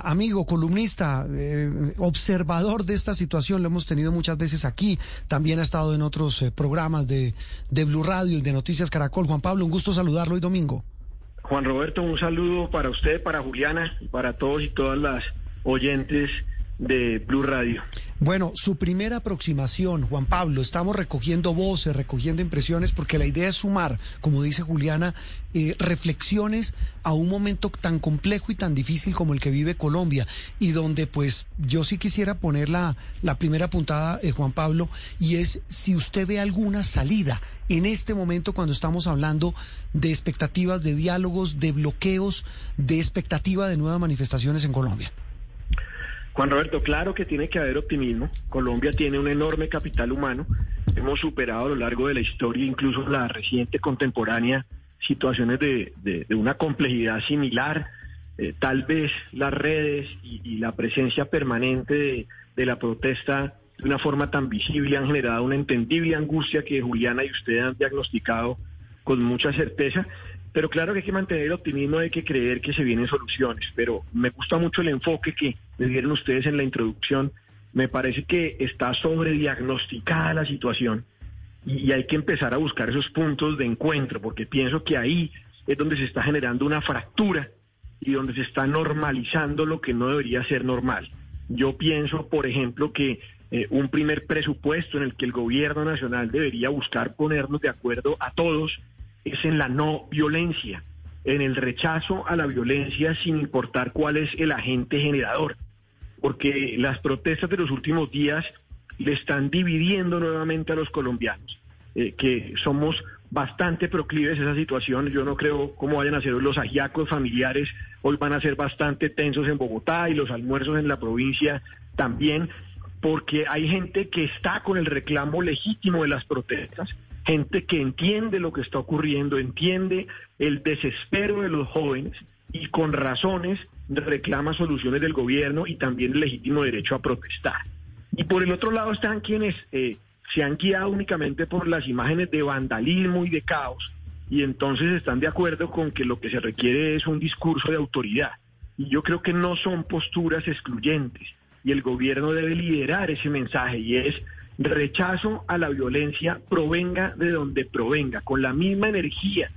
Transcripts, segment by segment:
Amigo, columnista, eh, observador de esta situación, lo hemos tenido muchas veces aquí. También ha estado en otros eh, programas de, de Blue Radio y de Noticias Caracol. Juan Pablo, un gusto saludarlo hoy domingo. Juan Roberto, un saludo para usted, para Juliana, para todos y todas las oyentes de Blue Radio. Bueno, su primera aproximación, Juan Pablo, estamos recogiendo voces, recogiendo impresiones, porque la idea es sumar, como dice Juliana, eh, reflexiones a un momento tan complejo y tan difícil como el que vive Colombia, y donde pues yo sí quisiera poner la, primera puntada, eh, Juan Pablo, y es si usted ve alguna salida en este momento cuando estamos hablando de expectativas de diálogos, de bloqueos, de expectativa de nuevas manifestaciones en Colombia. Juan Roberto, claro que tiene que haber optimismo. Colombia tiene un enorme capital humano. Hemos superado a lo largo de la historia, incluso la reciente contemporánea, situaciones de, una complejidad similar. Eh, tal vez las redes y, la presencia permanente de, de, la protesta de una forma tan visible han generado una entendible angustia que Juliana y usted han diagnosticado con mucha certeza. Pero claro que hay que mantener el optimismo, hay que creer que se vienen soluciones. Pero me gusta mucho el enfoque que le dieron ustedes en la introducción. Me parece que está sobrediagnosticada la situación y, y hay que empezar a buscar esos puntos de encuentro, porque pienso que ahí es donde se está generando una fractura y donde se está normalizando lo que no debería ser normal. Yo pienso, por ejemplo, que eh, un primer presupuesto en el que el gobierno nacional debería buscar ponernos de acuerdo a todos es en la no violencia, en el rechazo a la violencia sin importar cuál es el agente generador, porque las protestas de los últimos días le están dividiendo nuevamente a los colombianos, eh, que somos bastante proclives a esa situación. Yo no creo cómo vayan a ser los ajiacos familiares, hoy van a ser bastante tensos en Bogotá y los almuerzos en la provincia también, porque hay gente que está con el reclamo legítimo de las protestas, gente que entiende lo que está ocurriendo, entiende el desespero de los jóvenes y con razones reclama soluciones del gobierno y también el legítimo derecho a protestar. Y por el otro lado están quienes eh, se han guiado únicamente por las imágenes de vandalismo y de caos y entonces están de acuerdo con que lo que se requiere es un discurso de autoridad. Y yo creo que no son posturas excluyentes y el gobierno debe liderar ese mensaje y es rechazo a la violencia provenga de donde provenga, con la misma energía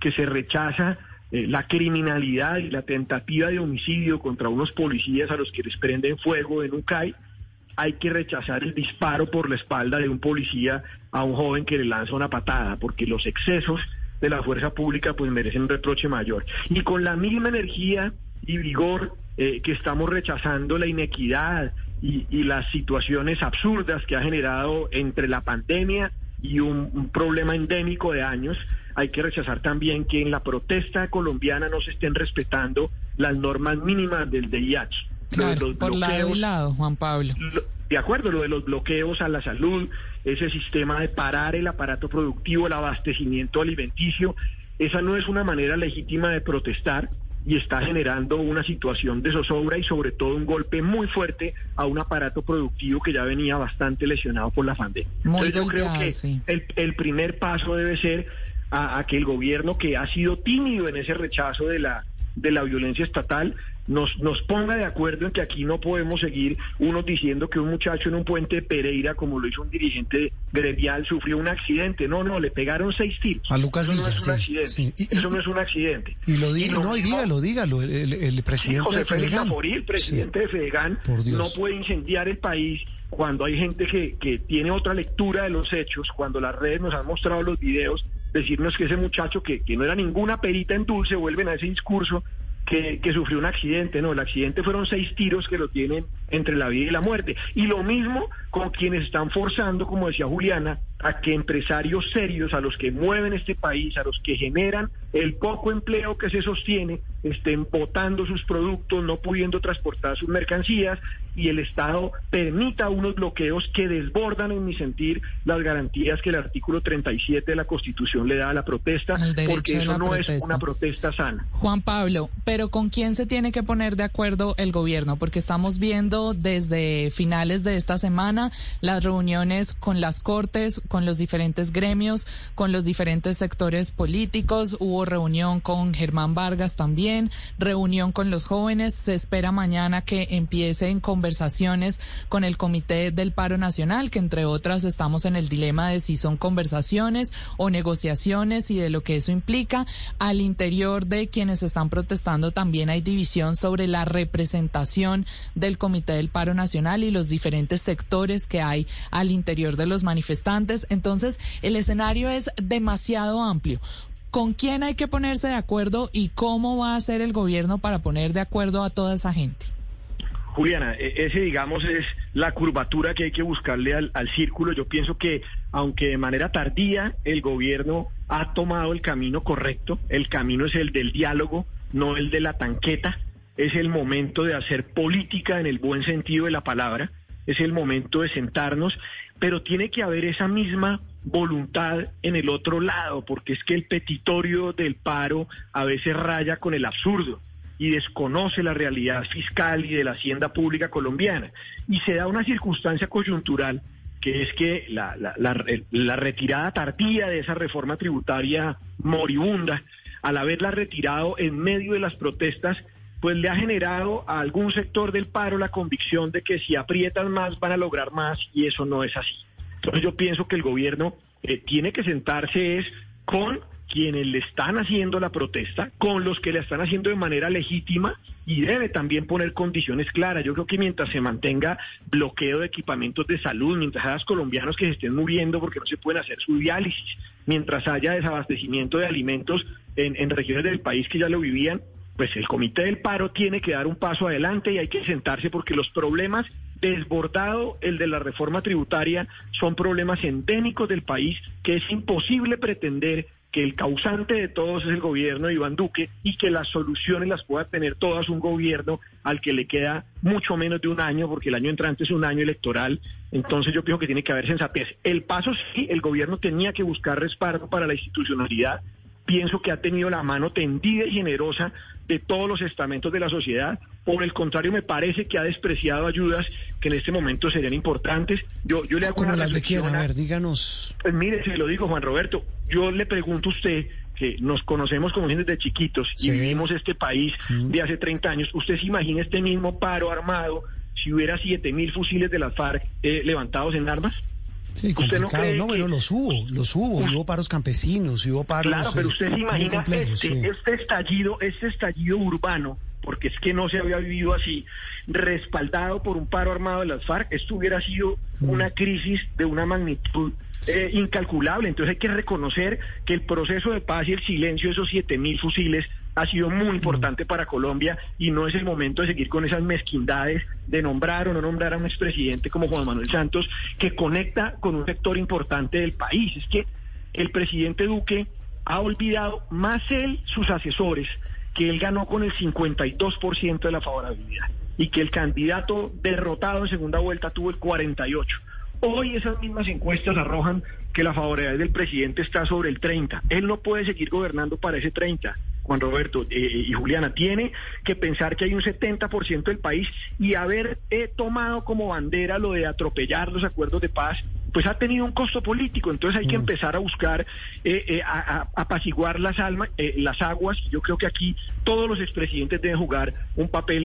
que se rechaza eh, la criminalidad y la tentativa de homicidio contra unos policías a los que les prenden fuego en un CAI, hay que rechazar el disparo por la espalda de un policía a un joven que le lanza una patada, porque los excesos de la fuerza pública pues merecen un reproche mayor. Y con la misma energía y vigor eh, que estamos rechazando la inequidad y, las situaciones absurdas que ha generado entre la pandemia y un, problema endémico de años, hay que rechazar también que en la protesta colombiana no se estén respetando las normas mínimas del. Claro, los por lado y lado, Juan Pablo. Lo, de acuerdo, lo de los bloqueos a la salud, ese sistema de parar el aparato productivo, el abastecimiento alimenticio, esa no es una manera legítima de protestar y está generando una situación de zozobra y sobre todo un golpe muy fuerte a un aparato productivo que ya venía bastante lesionado por la pandemia. Muy Entonces yo creo que sí. el, el, primer paso debe ser a, a, que el gobierno que ha sido tímido en ese rechazo de la de la violencia estatal nos, nos ponga de acuerdo en que aquí no podemos seguir unos diciendo que un muchacho en un puente de Pereira, como lo hizo un dirigente gremial, sufrió un accidente. No, no, le pegaron seis tiros. A Lucas Eso no es un accidente. sí. Y- Eso no es un accidente. Y lo diga, lo no, y dígalo, dígalo, el, el- el Sí, presidente José de Félix presidente de Fedegan, no puede incendiar el país cuando hay gente que, que tiene otra lectura de los hechos, cuando las redes nos han mostrado los videos, decirnos que ese muchacho que, que no era ninguna perita en dulce, vuelven a ese discurso que, que sufrió un accidente. No, el accidente fueron seis tiros que lo tienen entre la vida y la muerte. Y lo mismo con quienes están forzando, como decía Juliana, a que empresarios serios, a los que mueven este país, a los que generan el poco empleo que se sostiene, estén botando sus productos, no pudiendo transportar sus mercancías y el Estado permita unos bloqueos que desbordan, en mi sentir, las garantías que el artículo 37 de la Constitución le da a la protesta, porque eso no es una protesta sana. Juan Pablo, pero ¿con quién se tiene que poner de acuerdo el gobierno? Porque estamos viendo desde finales de esta semana las reuniones con las Cortes, con los diferentes gremios, con los diferentes sectores políticos, hubo reunión con Germán Vargas también, reunión con los jóvenes, se espera mañana que empiecen conversaciones con el Comité del Paro Nacional, que entre otras estamos en el dilema de si son conversaciones o negociaciones y de lo que eso implica. Al interior de quienes están protestando también hay división sobre la representación del Comité del Paro Nacional y los diferentes sectores que hay al interior de los manifestantes. Entonces, el escenario es demasiado amplio. ¿Con quién hay que ponerse de acuerdo y cómo va a hacer el gobierno para poner de acuerdo a toda esa gente? Juliana, e, ese digamos es la curvatura que hay que buscarle al, círculo. Yo pienso que aunque de manera tardía el gobierno ha tomado el camino correcto, el camino es el del diálogo, no el de la tanqueta, es el momento de hacer política en el buen sentido de la palabra, es el momento de sentarnos, pero tiene que haber esa misma voluntad en el otro lado, porque es que el petitorio del paro a veces raya con el absurdo y desconoce la realidad fiscal y de la hacienda pública colombiana. Y se da una circunstancia coyuntural que es que la, la, retirada tardía de esa reforma tributaria moribunda, al haberla retirado en medio de las protestas, pues le ha generado a algún sector del paro la convicción de que si aprietan más van a lograr más y eso no es así. Entonces yo pienso que el gobierno eh, tiene que sentarse es con quienes le están haciendo la protesta, con los que le están haciendo de manera legítima y debe también poner condiciones claras. Yo creo que mientras se mantenga bloqueo de equipamientos de salud, mientras haya colombianos que se estén muriendo porque no se pueden hacer su diálisis, mientras haya desabastecimiento de alimentos en, en regiones del país que ya lo vivían, pues el comité del paro tiene que dar un paso adelante y hay que sentarse porque los problemas desbordado el de la reforma tributaria son problemas endémicos del país que es imposible pretender que el causante de todos es el gobierno de Iván Duque y que las soluciones las pueda tener todas un gobierno al que le queda mucho menos de un año, porque el año entrante es un año electoral. Entonces yo pienso que tiene que haber sensatez. El paso sí, el gobierno tenía que buscar respaldo para la institucionalidad. Pienso que ha tenido la mano tendida y generosa de todos los estamentos de la sociedad. Por el contrario, me parece que ha despreciado ayudas que en este momento serían importantes. Yo, yo le hago una las de quién? A ver, díganos. Pues mire, se lo digo, Juan Roberto. Yo le pregunto a usted, que nos conocemos como gente de chiquitos y vivimos este país mm. de hace 30 años. ¿Usted se imagina este mismo paro armado si hubiera siete mil fusiles de la FARC eh, levantados en armas? Sí, complicado. No, bueno, los hubo, los hubo. Hubo paros campesinos, hubo paros. Claro, pero usted se eh, imagina este, este estallido, este estallido urbano, porque es que no se había vivido así, respaldado por un paro armado de las FARC, esto hubiera sido mm. una crisis de una magnitud eh, incalculable. Entonces hay que reconocer que el proceso de paz y el silencio de esos siete mil fusiles ha sido muy importante para Colombia y no es el momento de seguir con esas mezquindades de nombrar o no nombrar a un expresidente como Juan Manuel Santos que conecta con un sector importante del país. Es que el presidente Duque ha olvidado más él sus asesores que él ganó con el 52% de la favorabilidad y que el candidato derrotado en segunda vuelta tuvo el 48%. Hoy esas mismas encuestas arrojan que la favorabilidad del presidente está sobre el 30. Él no puede seguir gobernando para ese 30. Juan Roberto eh, y Juliana, tiene que pensar que hay un 70% del país y haber eh, tomado como bandera lo de atropellar los acuerdos de paz, pues ha tenido un costo político. Entonces hay que mm. empezar a buscar eh, a, apaciguar las, almas, las aguas. Yo creo que aquí todos los expresidentes deben jugar un papel.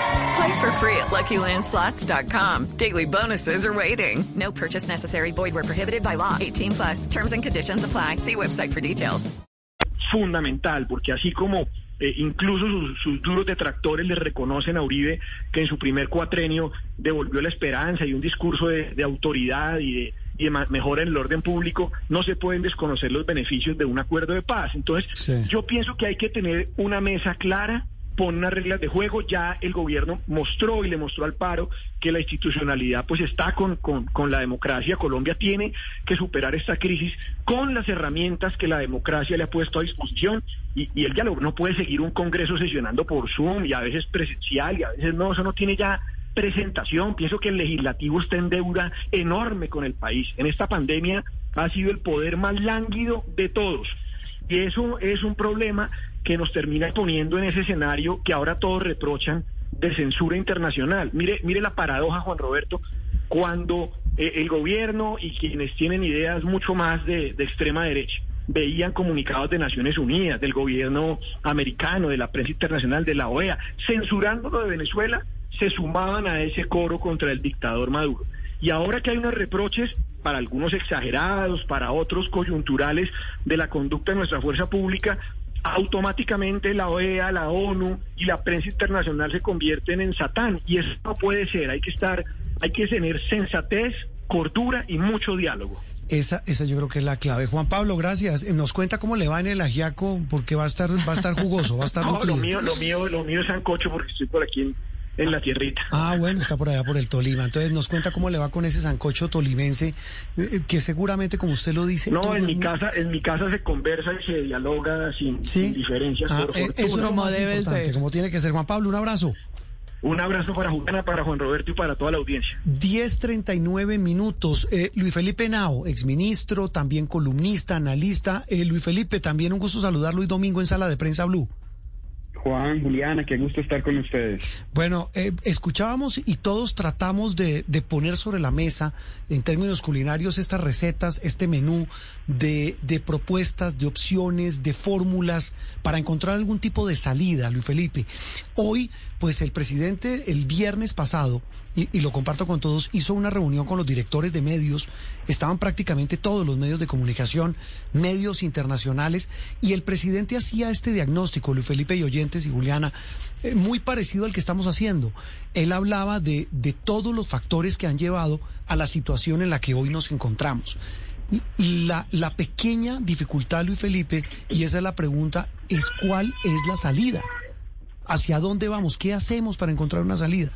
Play for free at LuckyLandSlots.com. Daily bonuses are waiting. No purchase necessary. Void where prohibited by law. 18 plus. Terms and conditions apply. See website for details. Fundamental, porque así como Eh, incluso sus, duros detractores le reconocen a Uribe que en su primer cuatrenio devolvió la esperanza y un discurso de, autoridad y de, y de mejora en el orden público, no se pueden desconocer los beneficios de un acuerdo de paz. Entonces, yo pienso que hay que tener una mesa clara pone unas reglas de juego. Ya el gobierno mostró y le mostró al paro que la institucionalidad pues está con, con, la democracia. Colombia tiene que superar esta crisis con las herramientas que la democracia le ha puesto a disposición y, y el diálogo. No puede seguir un Congreso sesionando por Zoom y a veces presencial y a veces no. Eso no tiene ya presentación. Pienso que el legislativo está en deuda enorme con el país. En esta pandemia ha sido el poder más lánguido de todos. Y eso es un problema que nos termina poniendo en ese escenario que ahora todos reprochan de censura internacional. Mire, mire la paradoja, Juan Roberto, cuando eh, el gobierno y quienes tienen ideas mucho más de, de extrema derecha veían comunicados de Naciones Unidas, del gobierno americano, de la prensa internacional, de la OEA, censurando lo de Venezuela, se sumaban a ese coro contra el dictador Maduro. Y ahora que hay unos reproches, para algunos exagerados, para otros coyunturales, de la conducta de nuestra fuerza pública, automáticamente la OEA, la ONU y la prensa internacional se convierten en satán. Y eso no puede ser, hay que estar, hay que tener sensatez, cordura y mucho diálogo. Esa, esa yo creo que es la clave. Juan Pablo, gracias. Eh, nos cuenta cómo le va en el ajiaco, porque va a estar, va a estar jugoso, va a estar no, lo mío, lo mío, lo mío es sancocho porque estoy por aquí en, en la tierrita. Ah, bueno, está por allá por el Tolima. Entonces nos cuenta cómo le va con ese sancocho tolimense, eh, eh, que seguramente, como usted lo dice... No, en mi casa en mi casa se conversa y se dialoga sin, diferencias. Ah, eh, eso es como debe ser. Como tiene que ser. Juan Pablo, un abrazo. Un abrazo para Juliana, para Juan Roberto y para toda la audiencia. 10.39 minutos. Luis Felipe Nao, exministro, también columnista, analista. Luis Felipe, también un gusto saludarlo hoy domingo en Sala de Prensa Blue. Juan, Juliana, qué gusto estar con ustedes. Bueno, eh, escuchábamos y todos tratamos de, de, poner sobre la mesa, en términos culinarios, estas recetas, este menú de, de propuestas, de opciones, de fórmulas para encontrar algún tipo de salida, Luis Felipe. Hoy, pues el presidente el viernes pasado y, lo comparto con todos, hizo una reunión con los directores de medios, estaban prácticamente todos los medios de comunicación, medios internacionales, y el presidente hacía este diagnóstico, Luis Felipe y Oyentes y Juliana, eh, muy parecido al que estamos haciendo. Él hablaba de, de todos los factores que han llevado a la situación en la que hoy nos encontramos. La, la pequeña dificultad, Luis Felipe, y esa es la pregunta, es cuál es la salida. ¿Hacia dónde vamos? ¿Qué hacemos para encontrar una salida?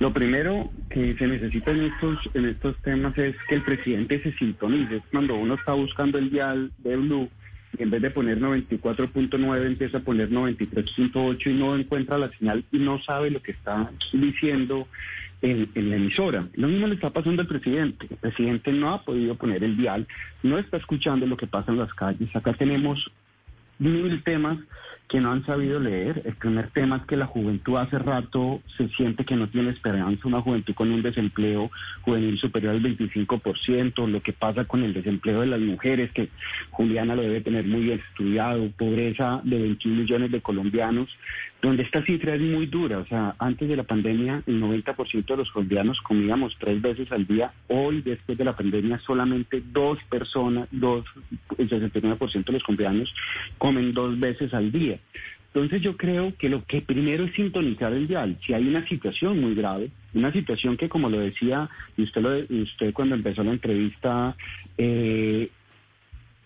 Lo primero que se necesita en estos, en estos temas es que el presidente se sintonice. Cuando uno está buscando el dial de Blue, y en vez de poner 94.9 empieza a poner 93.8 y no encuentra la señal y no sabe lo que está diciendo en, en, la emisora. Lo mismo le está pasando al presidente. El presidente no ha podido poner el dial, no está escuchando lo que pasa en las calles. Acá tenemos mil temas que no han sabido leer. El primer tema es que la juventud hace rato se siente que no tiene esperanza, una juventud con un desempleo juvenil superior al 25%, lo que pasa con el desempleo de las mujeres, que Juliana lo debe tener muy estudiado, pobreza de 21 millones de colombianos, donde esta cifra es muy dura. O sea, antes de la pandemia el 90% de los colombianos comíamos tres veces al día. Hoy, después de la pandemia, solamente dos personas, dos, el 69% de los colombianos comen dos veces al día. Entonces yo creo que lo que primero es sintonizar el dial. Si hay una situación muy grave, una situación que como lo decía, y usted, lo, usted cuando empezó la entrevista, eh,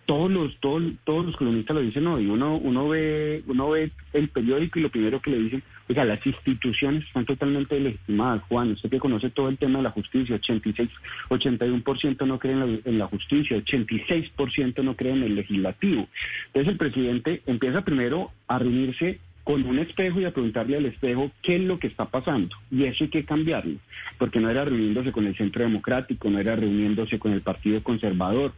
todos los todos, todos los columnistas lo dicen hoy. Uno uno ve uno ve el periódico y lo primero que le dicen, oiga, las instituciones están totalmente legitimadas. Juan, usted que conoce todo el tema de la justicia, 86, 81% no creen en la, en la justicia, 86% no creen en el legislativo. Entonces el presidente empieza primero a reunirse con un espejo y a preguntarle al espejo qué es lo que está pasando. Y eso hay que cambiarlo, porque no era reuniéndose con el Centro Democrático, no era reuniéndose con el Partido Conservador,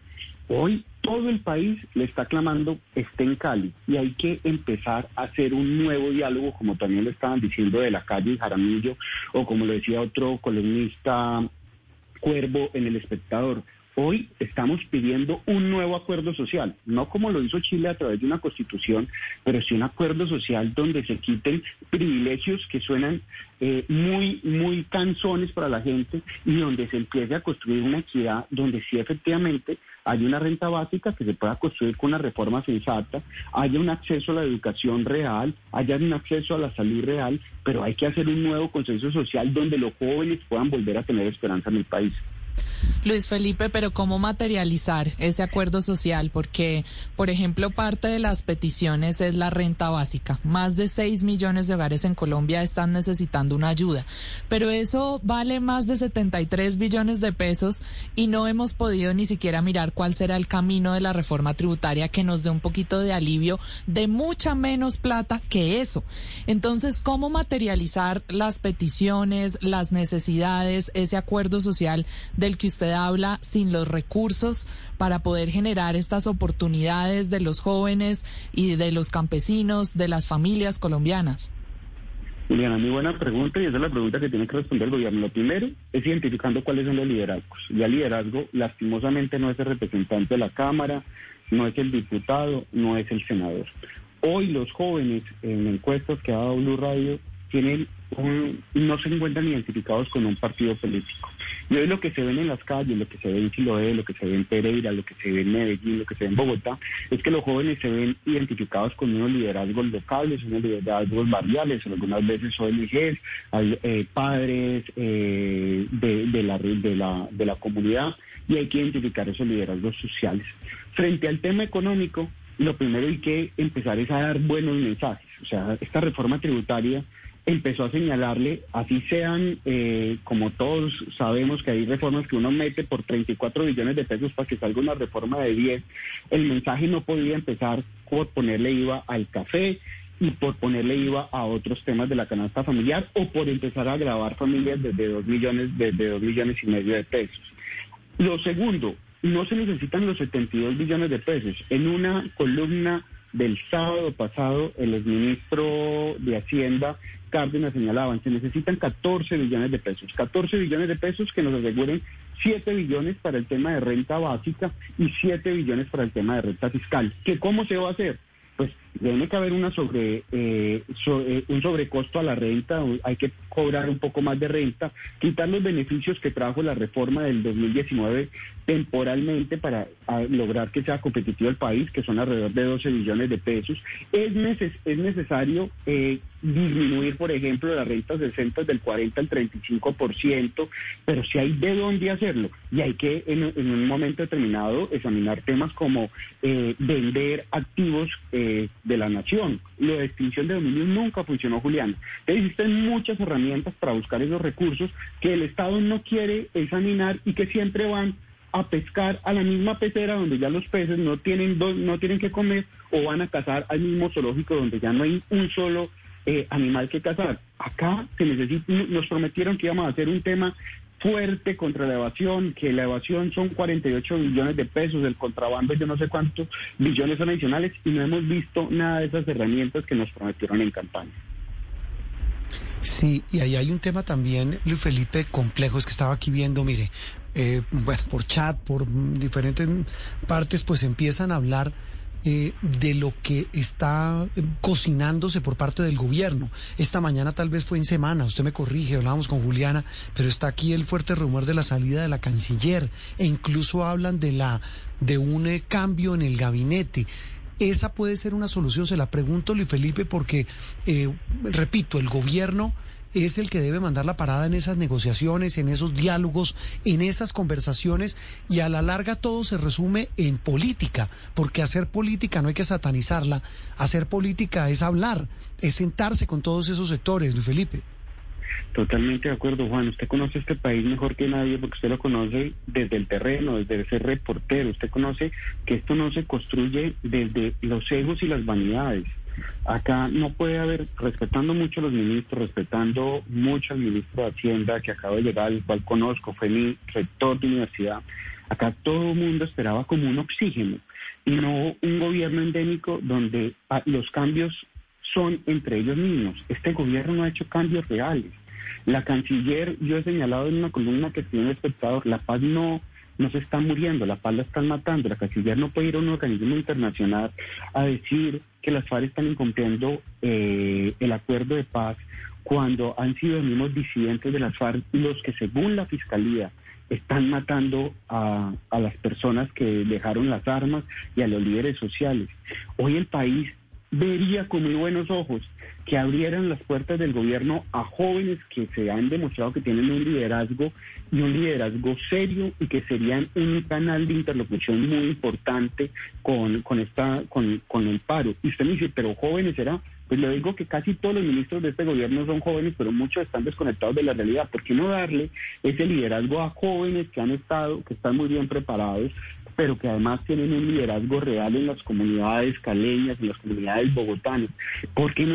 Hoy todo el país le está clamando esté en Cali y hay que empezar a hacer un nuevo diálogo, como también lo estaban diciendo de la calle Jaramillo o como lo decía otro columnista Cuervo en El Espectador. Hoy estamos pidiendo un nuevo acuerdo social, no como lo hizo Chile a través de una constitución, pero sí un acuerdo social donde se quiten privilegios que suenan eh, muy, muy canzones para la gente y donde se empiece a construir una equidad donde sí efectivamente hay una renta básica que se pueda construir con una reforma sensata, haya un acceso a la educación real, haya un acceso a la salud real, pero hay que hacer un nuevo consenso social donde los jóvenes puedan volver a tener esperanza en el país. Luis Felipe, pero ¿cómo materializar ese acuerdo social? Porque, por ejemplo, parte de las peticiones es la renta básica. Más de 6 millones de hogares en Colombia están necesitando una ayuda, pero eso vale más de 73 billones de pesos y no hemos podido ni siquiera mirar cuál será el camino de la reforma tributaria que nos dé un poquito de alivio de mucha menos plata que eso. Entonces, ¿cómo materializar las peticiones, las necesidades, ese acuerdo social del que usted habla sin los recursos para poder generar estas oportunidades de los jóvenes y de los campesinos, de las familias colombianas? Juliana, muy buena pregunta y esa es la pregunta que tiene que responder el gobierno. Lo primero es identificando cuáles son los liderazgos. Ya el liderazgo, lastimosamente, no es el representante de la Cámara, no es el diputado, no es el senador. Hoy los jóvenes en encuestas que ha dado Blue Radio tienen no se encuentran identificados con un partido político. Y hoy lo que se ven en las calles, lo que se ve en Chiloé, lo que se ve en Pereira, lo que se ve en Medellín, lo que se ve en Bogotá, es que los jóvenes se ven identificados con unos liderazgos locales, unos liderazgos barriales, algunas veces ONGs, eh, padres eh, de, de, la, de, la, de la comunidad, y hay que identificar esos liderazgos sociales. Frente al tema económico, lo primero hay que empezar es a dar buenos mensajes. O sea, esta reforma tributaria empezó a señalarle, así sean, eh, como todos sabemos que hay reformas que uno mete por 34 billones de pesos para que salga una reforma de 10, el mensaje no podía empezar por ponerle IVA al café y por ponerle IVA a otros temas de la canasta familiar o por empezar a grabar familias desde 2 millones, desde 2 millones y medio de pesos. Lo segundo, no se necesitan los 72 billones de pesos. En una columna del sábado pasado, el exministro de Hacienda, Cárdenas, señalaban, se necesitan 14 billones de pesos. 14 billones de pesos que nos aseguren 7 billones para el tema de renta básica y 7 billones para el tema de renta fiscal. ¿Que ¿Cómo se va a hacer? Pues tiene que haber una sobre, eh, eh, un sobrecosto a la renta, hay que cobrar un poco más de renta, quitar los beneficios que trajo la reforma del 2019 temporalmente para lograr que sea competitivo el país, que son alrededor de 12 billones de pesos. Es, es necesario eh, disminuir, por ejemplo, las rentas decentes del 40 al 35%, pero si hay de dónde hacerlo y hay que en, un momento determinado examinar temas como vender activos de la nación. Lo de extinción de dominio nunca funcionó, Julián. Existen muchas herramientas para buscar esos recursos que el Estado no quiere examinar y que siempre van a pescar a la misma pecera donde ya los peces no tienen no tienen que comer o van a cazar al mismo zoológico donde ya no hay un solo eh, animal que cazar. Acá se necesita, nos prometieron que íbamos a hacer un tema fuerte contra la evasión, que la evasión son 48 billones de pesos, el contrabando yo no sé cuántos billones son adicionales y no hemos visto nada de esas herramientas que nos prometieron en campaña. Sí, y ahí hay un tema también, Luis Felipe, complejo, es que estaba aquí viendo, mire, eh, bueno, por chat, por diferentes partes, pues empiezan a hablar eh, de lo que está eh, cocinándose por parte del gobierno. Esta mañana tal vez fue en semana, usted me corrige, hablábamos con Juliana, pero está aquí el fuerte rumor de la salida de la canciller e incluso hablan de la de un eh, cambio en el gabinete. Esa puede ser una solución, se la pregunto, Luis Felipe, porque, repito, el gobierno es el que debe mandar la parada en esas negociaciones, en esos diálogos, en esas conversaciones y a la larga todo se resume en política, porque hacer política no hay que satanizarla, hacer política es hablar, es sentarse con todos esos sectores, Luis Felipe. Totalmente de acuerdo, Juan. Usted conoce este país mejor que nadie porque usted lo conoce desde el terreno, desde ser reportero. Usted conoce que esto no se construye desde los egos y las vanidades. Acá no puede haber, respetando mucho a los ministros, respetando mucho al ministro de Hacienda que acaba de llegar, el cual conozco, fue mi rector de universidad. Acá todo el mundo esperaba como un oxígeno y no un gobierno endémico donde ah, los cambios son entre ellos mismos. Este gobierno no ha hecho cambios reales. La canciller, yo he señalado en una columna que tiene un espectador, la paz no no se está muriendo, la paz la están matando. La canciller no puede ir a un organismo internacional a decir que las FARC están incumpliendo eh, el acuerdo de paz cuando han sido los mismos disidentes de las FARC los que según la fiscalía están matando a, a las personas que dejaron las armas y a los líderes sociales. Hoy el país vería con muy buenos ojos que abrieran las puertas del gobierno a jóvenes que se han demostrado que tienen un liderazgo y un liderazgo serio y que serían un canal de interlocución muy importante con, con, esta, con, con el paro. Y usted me dice, pero jóvenes será. Pues le digo que casi todos los ministros de este gobierno son jóvenes, pero muchos están desconectados de la realidad. ¿Por qué no darle ese liderazgo a jóvenes que han estado, que están muy bien preparados, pero que además tienen un liderazgo real en las comunidades caleñas, en las comunidades bogotanas. ¿Por qué no,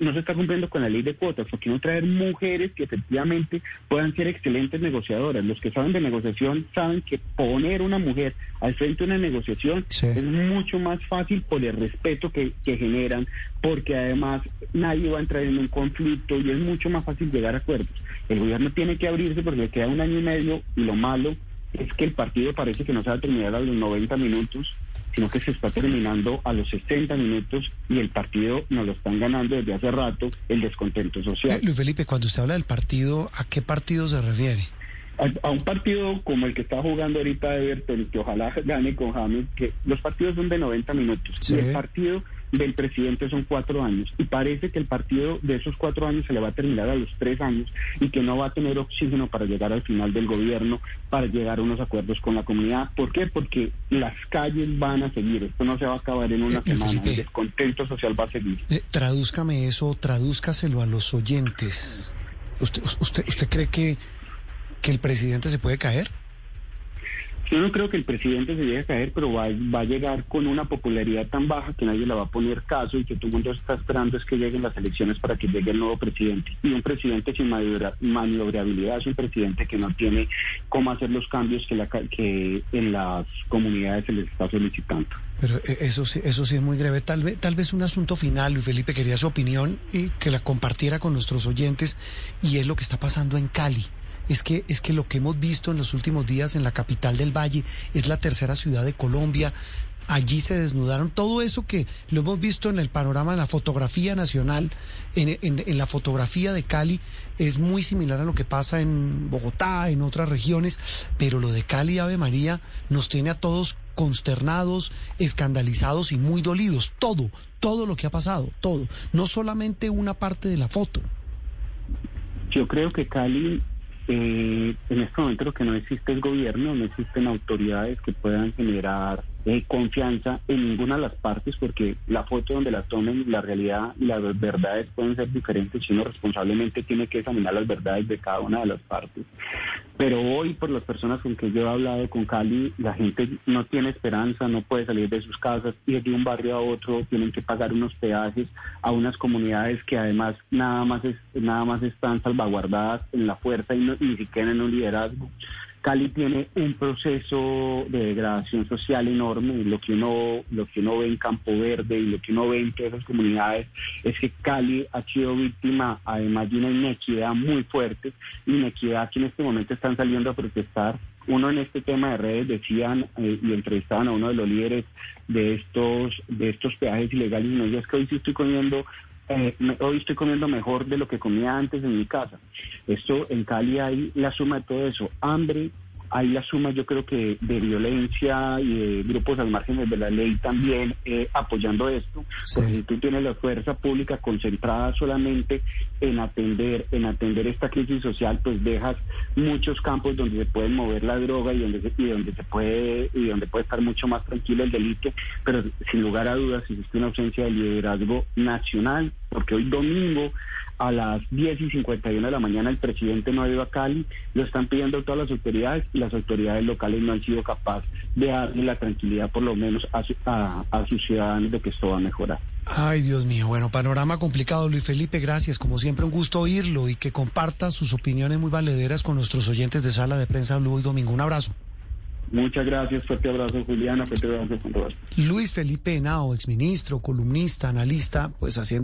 no se está cumpliendo con la ley de cuotas? ¿Por qué no traer mujeres que efectivamente puedan ser excelentes negociadoras? Los que saben de negociación saben que poner una mujer al frente de una negociación es mucho más fácil por el respeto que, que generan, porque además nadie va a entrar en un conflicto y es mucho más fácil llegar a acuerdos. El gobierno tiene que abrirse porque le queda un año y medio y lo malo es que el partido parece que no se va a terminar a los 90 minutos, sino que se está terminando a los 60 minutos y el partido nos lo están ganando desde hace rato el descontento social. Luis Felipe, cuando usted habla del partido, ¿a qué partido se refiere? A, un partido como el que está jugando ahorita Everton, que ojalá gane con James, que los partidos son de 90 minutos. Y el partido del presidente son cuatro años y parece que el partido de esos cuatro años se le va a terminar a los tres años y que no va a tener oxígeno para llegar al final del gobierno, para llegar a unos acuerdos con la comunidad. ¿Por qué? Porque las calles van a seguir, esto no se va a acabar en una eh, semana, el descontento social va a seguir. Eh, tradúzcame eso, tradúzcaselo a los oyentes. ¿Usted, usted, usted cree que, que el presidente se puede caer? Yo no creo que el presidente se llegue a caer, pero va, a llegar con una popularidad tan baja que nadie le va a poner caso y que todo el mundo está esperando es que lleguen las elecciones para que llegue el nuevo presidente. Y un presidente sin maniobrabilidad es un presidente que no tiene cómo hacer los cambios que, la, que en las comunidades se les está solicitando. Pero eh, eso sí, eso sí es muy grave. Tal vez, tal vez un asunto final, Luis Felipe, quería su opinión y que la compartiera con nuestros oyentes, y es lo que está pasando en Cali es que, es que lo que hemos visto en los últimos días en la capital del Valle es la tercera ciudad de Colombia. Allí se desnudaron todo eso que lo hemos visto en el panorama de la fotografía nacional, en, en, la fotografía de Cali, es muy similar a lo que pasa en Bogotá, en otras regiones, pero lo de Cali, Ave María, nos tiene a todos consternados, escandalizados y muy dolidos. Todo, todo lo que ha pasado, todo. No solamente una parte de la foto. Yo creo que Cali eh, en este momento lo que no existe es gobierno, no existen autoridades que puedan generar eh, confianza en ninguna de las partes porque la foto donde la tomen, la realidad y las verdades pueden ser diferentes y uno responsablemente tiene que examinar las verdades de cada una de las partes. Pero hoy, por las personas con que yo he hablado con Cali, la gente no tiene esperanza, no puede salir de sus casas, ir de un barrio a otro, tienen que pagar unos peajes a unas comunidades que además nada más, es, nada más están salvaguardadas en la fuerza y ni siquiera en un liderazgo. Cali tiene un proceso de degradación social enorme. Lo que uno, lo que uno ve en Campo Verde y lo que uno ve en todas esas comunidades es que Cali ha sido víctima, además de una inequidad muy fuerte, inequidad que en este momento están saliendo a protestar. Uno en este tema de redes decían eh, y entrevistaban a uno de los líderes de estos de estos peajes ilegales y no es que hoy sí estoy comiendo eh, hoy estoy comiendo mejor de lo que comía antes en mi casa. Esto en Cali hay la suma de todo eso, hambre, hay la suma yo creo que de violencia y de grupos al margen de la ley también eh, apoyando esto, porque si tú tienes la fuerza pública concentrada solamente en atender, en atender esta crisis social, pues dejas muchos campos donde se puede mover la droga y donde se, y donde se puede y donde puede estar mucho más tranquilo el delito, pero sin lugar a dudas existe una ausencia de liderazgo nacional, porque hoy domingo a las 10 y 51 de la mañana el presidente no ha ido a Cali, lo están pidiendo todas las autoridades y las autoridades locales no han sido capaces de darle la tranquilidad por lo menos a, a, sus ciudadanos de que esto va a mejorar. Ay, Dios mío, bueno, panorama complicado, Luis Felipe, gracias, como siempre un gusto oírlo y que comparta sus opiniones muy valederas con nuestros oyentes de Sala de Prensa Blue y Domingo. Un abrazo. Muchas gracias, fuerte abrazo Juliana, fuerte abrazo Roberto. Luis Felipe Henao, exministro, columnista, analista, pues haciendo